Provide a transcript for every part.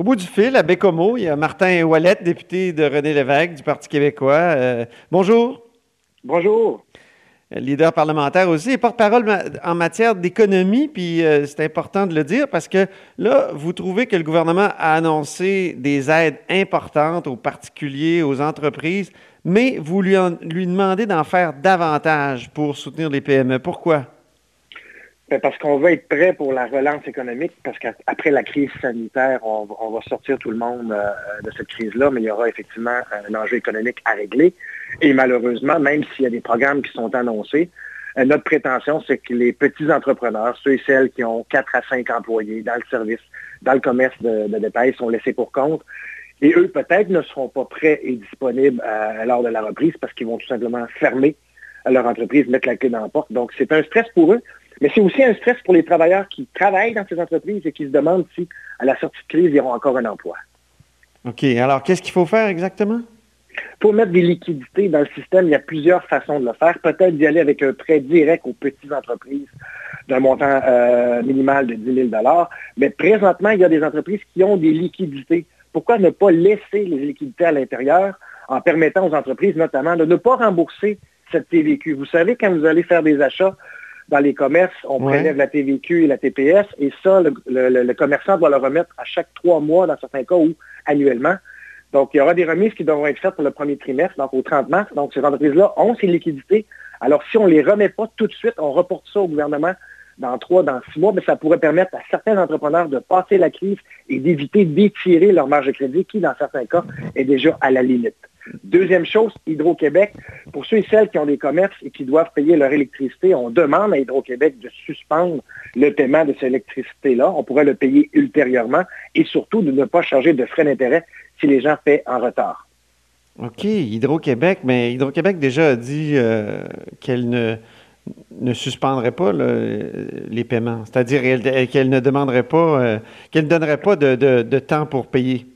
Au bout du fil, à Bécomo, il y a Martin Wallet, député de René Lévesque du Parti québécois. Euh, bonjour. Bonjour. Leader parlementaire aussi et porte-parole en matière d'économie, puis euh, c'est important de le dire parce que là, vous trouvez que le gouvernement a annoncé des aides importantes aux particuliers, aux entreprises, mais vous lui, lui demandez d'en faire davantage pour soutenir les PME. Pourquoi? Ben, parce qu'on veut être prêt pour la relance économique, parce qu'après la crise sanitaire, on, va sortir tout le monde euh, de cette crise-là, mais il y aura effectivement un enjeu économique à régler. Et malheureusement, même s'il y a des programmes qui sont annoncés, euh, notre prétention, c'est que les petits entrepreneurs, ceux et celles qui ont 4 à 5 employés dans le service, dans le commerce de, détail, sont laissés pour compte. Et eux, peut-être, ne seront pas prêts et disponibles à, lors de la reprise parce qu'ils vont tout simplement fermer leur entreprise, mettre la clé dans la porte. Donc, c'est un stress pour eux. Mais c'est aussi un stress pour les travailleurs qui travaillent dans ces entreprises et qui se demandent si, à la sortie de crise, ils auront encore un emploi. OK. Alors, qu'est-ce qu'il faut faire exactement? Pour mettre des liquidités dans le système, il y a plusieurs façons de le faire. Peut-être d'y aller avec un prêt direct aux petites entreprises d'un montant euh, minimal de 10 000 Mais présentement, il y a des entreprises qui ont des liquidités. Pourquoi ne pas laisser les liquidités à l'intérieur en permettant aux entreprises notamment de ne pas rembourser cette TVQ? Vous savez, quand vous allez faire des achats, dans les commerces, on prélève la TVQ et la TPS, et ça, le, commerçant doit le remettre à chaque trois mois, dans certains cas, ou annuellement. Donc, il y aura des remises qui devront être faites pour le premier trimestre, donc au 30 mars. Donc, ces entreprises-là ont ces liquidités. Alors, si on ne les remet pas tout de suite, on reporte ça au gouvernement dans trois, dans six mois, mais ça pourrait permettre à certains entrepreneurs de passer la crise et d'éviter d'étirer leur marge de crédit, qui, dans certains cas, est déjà à la limite. Deuxième chose, Hydro-Québec, pour ceux et celles qui ont des commerces et qui doivent payer leur électricité, on demande à Hydro-Québec de suspendre le paiement de cette électricité-là. On pourrait le payer ultérieurement et surtout de ne pas charger de frais d'intérêt si les gens paient en retard. OK, Hydro-Québec, mais Hydro-Québec déjà a dit euh, qu'elle ne, suspendrait pas les paiements, c'est-à-dire qu'elle ne demanderait pas, euh, qu'elle ne donnerait pas de, temps pour payer.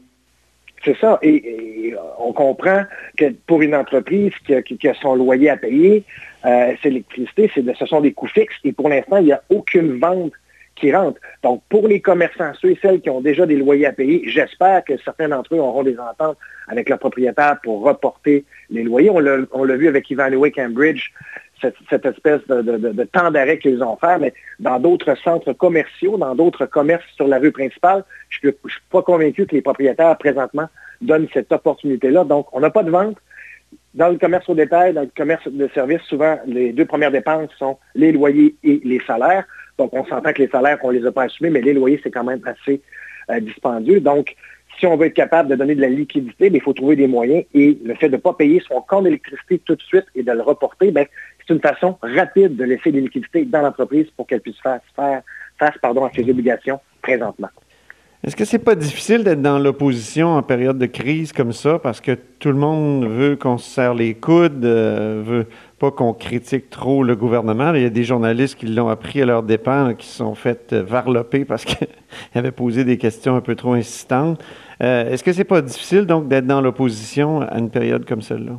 C'est ça. Et, on comprend que pour une entreprise qui a, son loyer à payer, euh, c'est l'électricité, ce sont des coûts fixes. Et pour l'instant, il n'y a aucune vente qui rentre. Donc, pour les commerçants, ceux et celles qui ont déjà des loyers à payer, j'espère que certains d'entre eux auront des ententes avec leurs propriétaires pour reporter les loyers. On l'a vu avec Evaluate Cambridge, cette, espèce de, temps d'arrêt qu'ils ont fait, mais dans d'autres centres commerciaux, dans d'autres commerces sur la rue principale, je ne suis pas convaincu que les propriétaires présentement donnent cette opportunité-là. Donc, on n'a pas de vente. Dans le commerce au détail, dans le commerce de services, souvent, les deux premières dépenses sont les loyers et les salaires. Donc, on s'entend que les salaires, on ne les a pas assumés, mais les loyers, c'est quand même assez euh, dispendieux. Donc, si on veut être capable de donner de la liquidité, ben, il faut trouver des moyens. Et le fait de ne pas payer son compte d'électricité tout de suite et de le reporter, ben, c'est une façon rapide de laisser des liquidités dans l'entreprise pour qu'elle puisse faire, face pardon, à ses obligations présentement. Est-ce que c'est pas difficile d'être dans l'opposition en période de crise comme ça? Parce que tout le monde veut qu'on se serre les coudes, euh, veut pas qu'on critique trop le gouvernement. Il y a des journalistes qui l'ont appris à leur dépens, qui se sont fait euh, varloper parce qu'ils avaient posé des questions un peu trop insistantes. Euh, est-ce que c'est pas difficile donc d'être dans l'opposition à une période comme celle-là?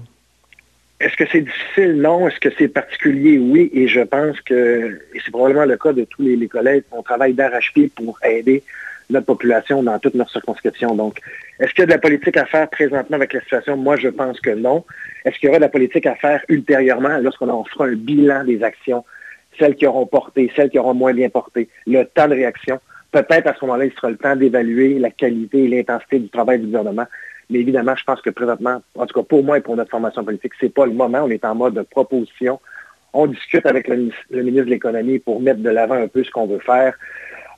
Est-ce que c'est difficile? Non. Est-ce que c'est particulier? Oui. Et je pense que, et c'est probablement le cas de tous les, collègues, on travaille d'arrache-pied pour aider notre population dans toutes nos circonscriptions. Donc, est-ce qu'il y a de la politique à faire présentement avec la situation? Moi, je pense que non. Est-ce qu'il y aura de la politique à faire ultérieurement lorsqu'on fera un bilan des actions, celles qui auront porté, celles qui auront moins bien porté, le temps de réaction? Peut-être à ce moment-là, il sera le temps d'évaluer la qualité et l'intensité du travail du gouvernement. Mais évidemment, je pense que présentement, en tout cas pour moi et pour notre formation politique, c'est pas le moment. On est en mode de proposition. On discute avec le, ministre de l'Économie pour mettre de l'avant un peu ce qu'on veut faire.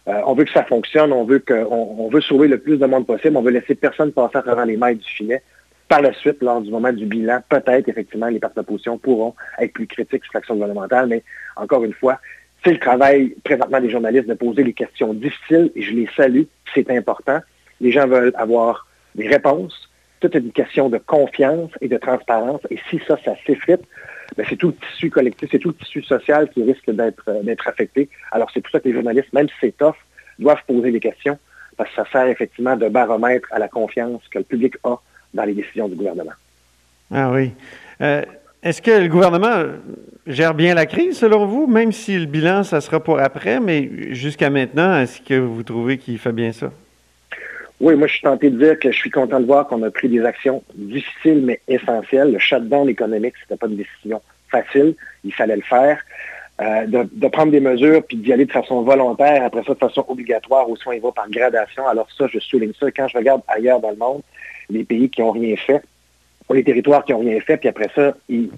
Euh, on veut que ça fonctionne, on veut que, on, veut sauver le plus de monde possible, on veut laisser personne passer à travers les mailles du filet. Par la suite, lors du moment du bilan, peut-être effectivement les partis d'opposition pourront être plus critiques sur l'action gouvernementale, mais encore une fois, c'est le travail présentement des journalistes de poser les questions difficiles et je les salue, c'est important. Les gens veulent avoir des réponses. Toute une question de confiance et de transparence. Et si ça, ça s'effrite, ben c'est tout le tissu collectif, c'est tout le tissu social qui risque d'être euh, d'être affecté. Alors c'est pour ça que les journalistes, même si c'est tough, doivent poser des questions parce que ça sert effectivement de baromètre à la confiance que le public a dans les décisions du gouvernement. Ah oui. Euh, est-ce que le gouvernement gère bien la crise selon vous, même si le bilan, ça sera pour après, mais jusqu'à maintenant, est-ce que vous trouvez qu'il fait bien ça? Oui, moi, je suis tenté de dire que je suis content de voir qu'on a pris des actions difficiles mais essentielles. Le shutdown économique, ce n'était pas une décision facile. Il fallait le faire. Euh, de, prendre des mesures puis d'y aller de façon volontaire, après ça de façon obligatoire, ou soit il va par gradation. Alors ça, je souligne ça. Quand je regarde ailleurs dans le monde, les pays qui n'ont rien fait, ou les territoires qui n'ont rien fait, puis après ça, ils,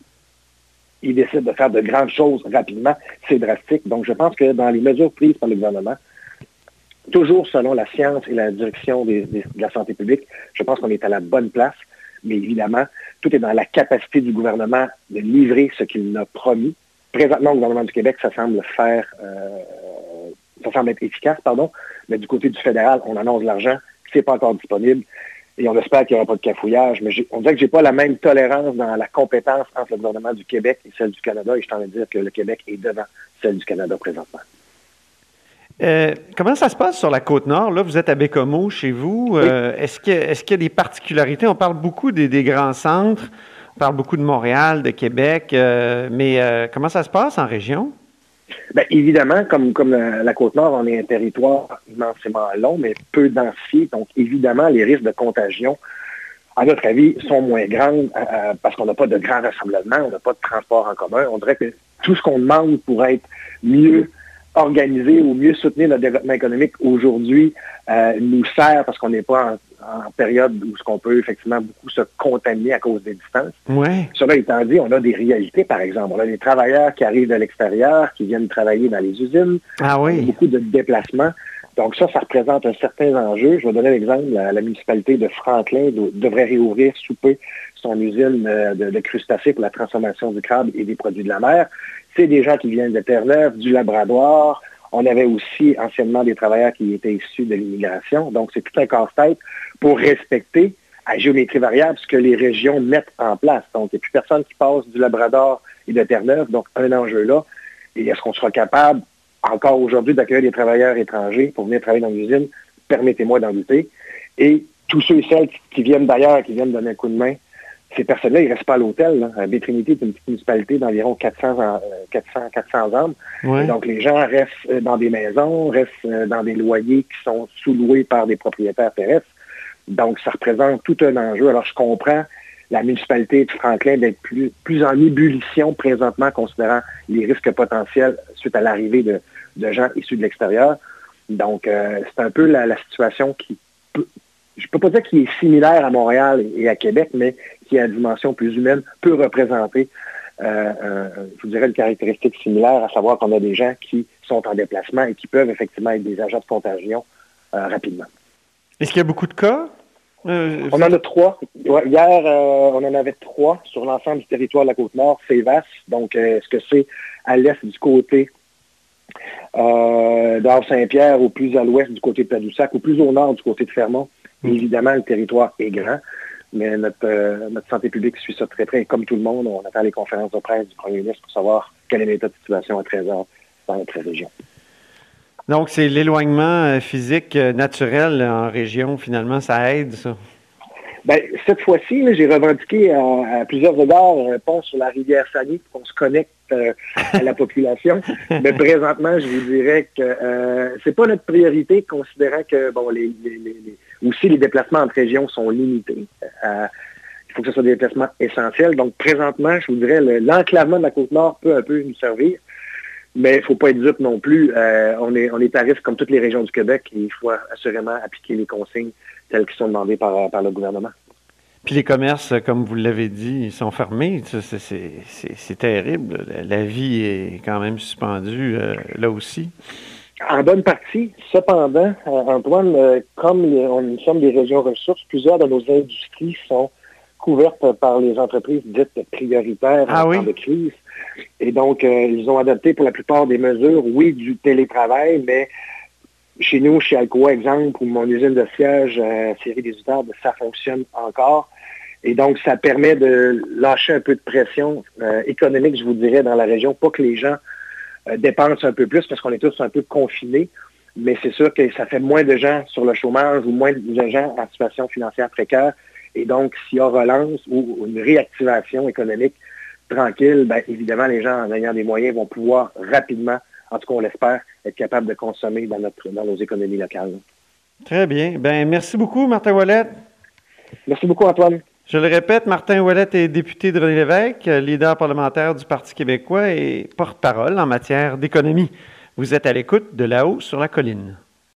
décident de faire de grandes choses rapidement, c'est drastique. Donc je pense que dans les mesures prises par le gouvernement, toujours selon la science et la direction de la santé publique, je pense qu'on est à la bonne place. Mais évidemment, tout est dans la capacité du gouvernement de livrer ce qu'il a promis. Présentement, le gouvernement du Québec, ça semble faire, euh, ça semble être efficace, pardon, mais du côté du fédéral, on annonce l'argent, c'est pas encore disponible, et on espère qu'il n'y aura pas de cafouillage, mais on dirait que j'ai pas la même tolérance dans la compétence entre le gouvernement du Québec et celle du Canada, et je t'en ai dire que le Québec est devant celle du Canada présentement. Euh, comment ça se passe sur la côte nord? Là, vous êtes à Bécomo, chez vous. Euh, est-ce qu'il y, a des particularités? On parle beaucoup des grands centres. On parle beaucoup de Montréal, de Québec, euh, mais comment ça se passe en région? Bien, évidemment, comme, comme la, Côte-Nord, on est un territoire immensément long, mais peu densifié. Donc, évidemment, les risques de contagion, à notre avis, sont moins grands parce qu'on n'a pas de grands rassemblements, on n'a pas de transport en commun. On dirait que tout ce qu'on demande pour être mieux organisé ou mieux soutenir notre développement économique aujourd'hui nous sert parce qu'on n'est pas en, en période où ce qu'on peut effectivement beaucoup se contaminer à cause des distances. Ouais. Cela étant dit, on a des réalités, par exemple. On a des travailleurs qui arrivent de l'extérieur, qui viennent travailler dans les usines. Ah oui. Beaucoup de déplacements. Donc ça, ça représente un certain enjeu. Je vais donner l'exemple. La, la, municipalité de Franklin devrait réouvrir sous peu son usine euh, de, crustacés pour la transformation du crabe et des produits de la mer. C'est des gens qui viennent de Terre-Neuve, du Labrador, on avait aussi anciennement des travailleurs qui étaient issus de l'immigration. Donc, c'est tout un casse-tête pour respecter à géométrie variable ce que les régions mettent en place. Donc, il n'y a plus personne qui passe du Labrador et de Terre-Neuve. Donc, un enjeu là. Et est-ce qu'on sera capable, encore aujourd'hui, d'accueillir des travailleurs étrangers pour venir travailler dans l'usine? Permettez-moi d'en douter. Et tous ceux et celles qui viennent d'ailleurs, qui viennent donner un coup de main, ces personnes-là, ils ne restent pas à l'hôtel. Bétrinité est une petite municipalité d'environ 400, 400, 400 hommes. Donc, les gens restent euh, dans des maisons, restent euh, dans des loyers qui sont sous-loués par des propriétaires terrestres. Donc, ça représente tout un enjeu. Alors, je comprends la municipalité de Franklin d'être plus, en ébullition présentement, considérant les risques potentiels suite à l'arrivée de, gens issus de l'extérieur. Donc, euh, c'est un peu la, situation qui peut, je peux pas dire qu'il est similaire à Montréal et à Québec, mais qui à dimension plus humaine peut représenter, euh, je vous dirais, une caractéristique similaire, à savoir qu'on a des gens qui sont en déplacement et qui peuvent effectivement être des agents de contagion euh, rapidement. Est-ce qu'il y a beaucoup de cas? On en a trois. Hier, on en avait trois sur l'ensemble du territoire de la Côte-Nord. C'est vaste. Donc, est-ce que c'est à l'est du côté euh, saint-Pierre ou plus à l'ouest du côté de Tadoussac ou plus au nord du côté de Fermont? Mm. Évidemment, le territoire est grand mais notre, euh, notre santé publique suit ça très près. comme tout le monde, on attend les conférences de presse du premier ministre pour savoir quel est l'état de situation à 13 heures dans notre région. Donc, c'est l'éloignement euh, physique euh, naturel en région, finalement, ça aide, ça? Bien, cette fois-ci, j'ai revendiqué à, plusieurs égards un pont sur la rivière Sani pour qu'on se connecte à la population. Mais présentement, je vous dirais que euh, c'est pas notre priorité, considérant que bon, les, aussi les déplacements entre régions sont limités. Euh, il faut que ce soit des déplacements essentiels. Donc, présentement, je vous dirais, l'enclavement de la Côte-Nord peut un peu nous servir. Mais il ne faut pas être dupe non plus. Euh, on, est, on est à risque comme toutes les régions du Québec et il faut assurément appliquer les consignes telles qui sont demandées par, par le gouvernement. Puis les commerces, comme vous l'avez dit, ils sont fermés. C'est terrible. La vie est quand même suspendue euh, là aussi. En bonne partie. Cependant, euh, Antoine, comme nous sommes des régions ressources, plusieurs de nos industries sont couvertes par les entreprises dites prioritaires ah en temps de crise. Et donc, ils ont adopté pour la plupart des mesures, oui, du télétravail, mais chez nous, chez Alcoa, exemple, ou mon usine de siège, euh, série des Utardes, ça fonctionne encore. Et donc, ça permet de lâcher un peu de pression euh, économique, je vous dirais, dans la région, pas que les gens euh, dépensent un peu plus parce qu'on est tous un peu confinés, mais c'est sûr que ça fait moins de gens sur le chômage ou moins de gens en situation financière précaire. Et donc, s'il y a relance ou une réactivation économique tranquille, bien, évidemment, les gens, en ayant des moyens, vont pouvoir rapidement en tout cas on l'espère, être capable de consommer dans, notre, dans nos économies locales. Très bien. Ben, merci beaucoup, Martin Wallet. Merci beaucoup, Antoine. Je le répète, Martin Wallet est député de René Lévesque, leader parlementaire du Parti québécois et porte-parole en matière d'économie. Vous êtes à l'écoute de là-haut sur la colline.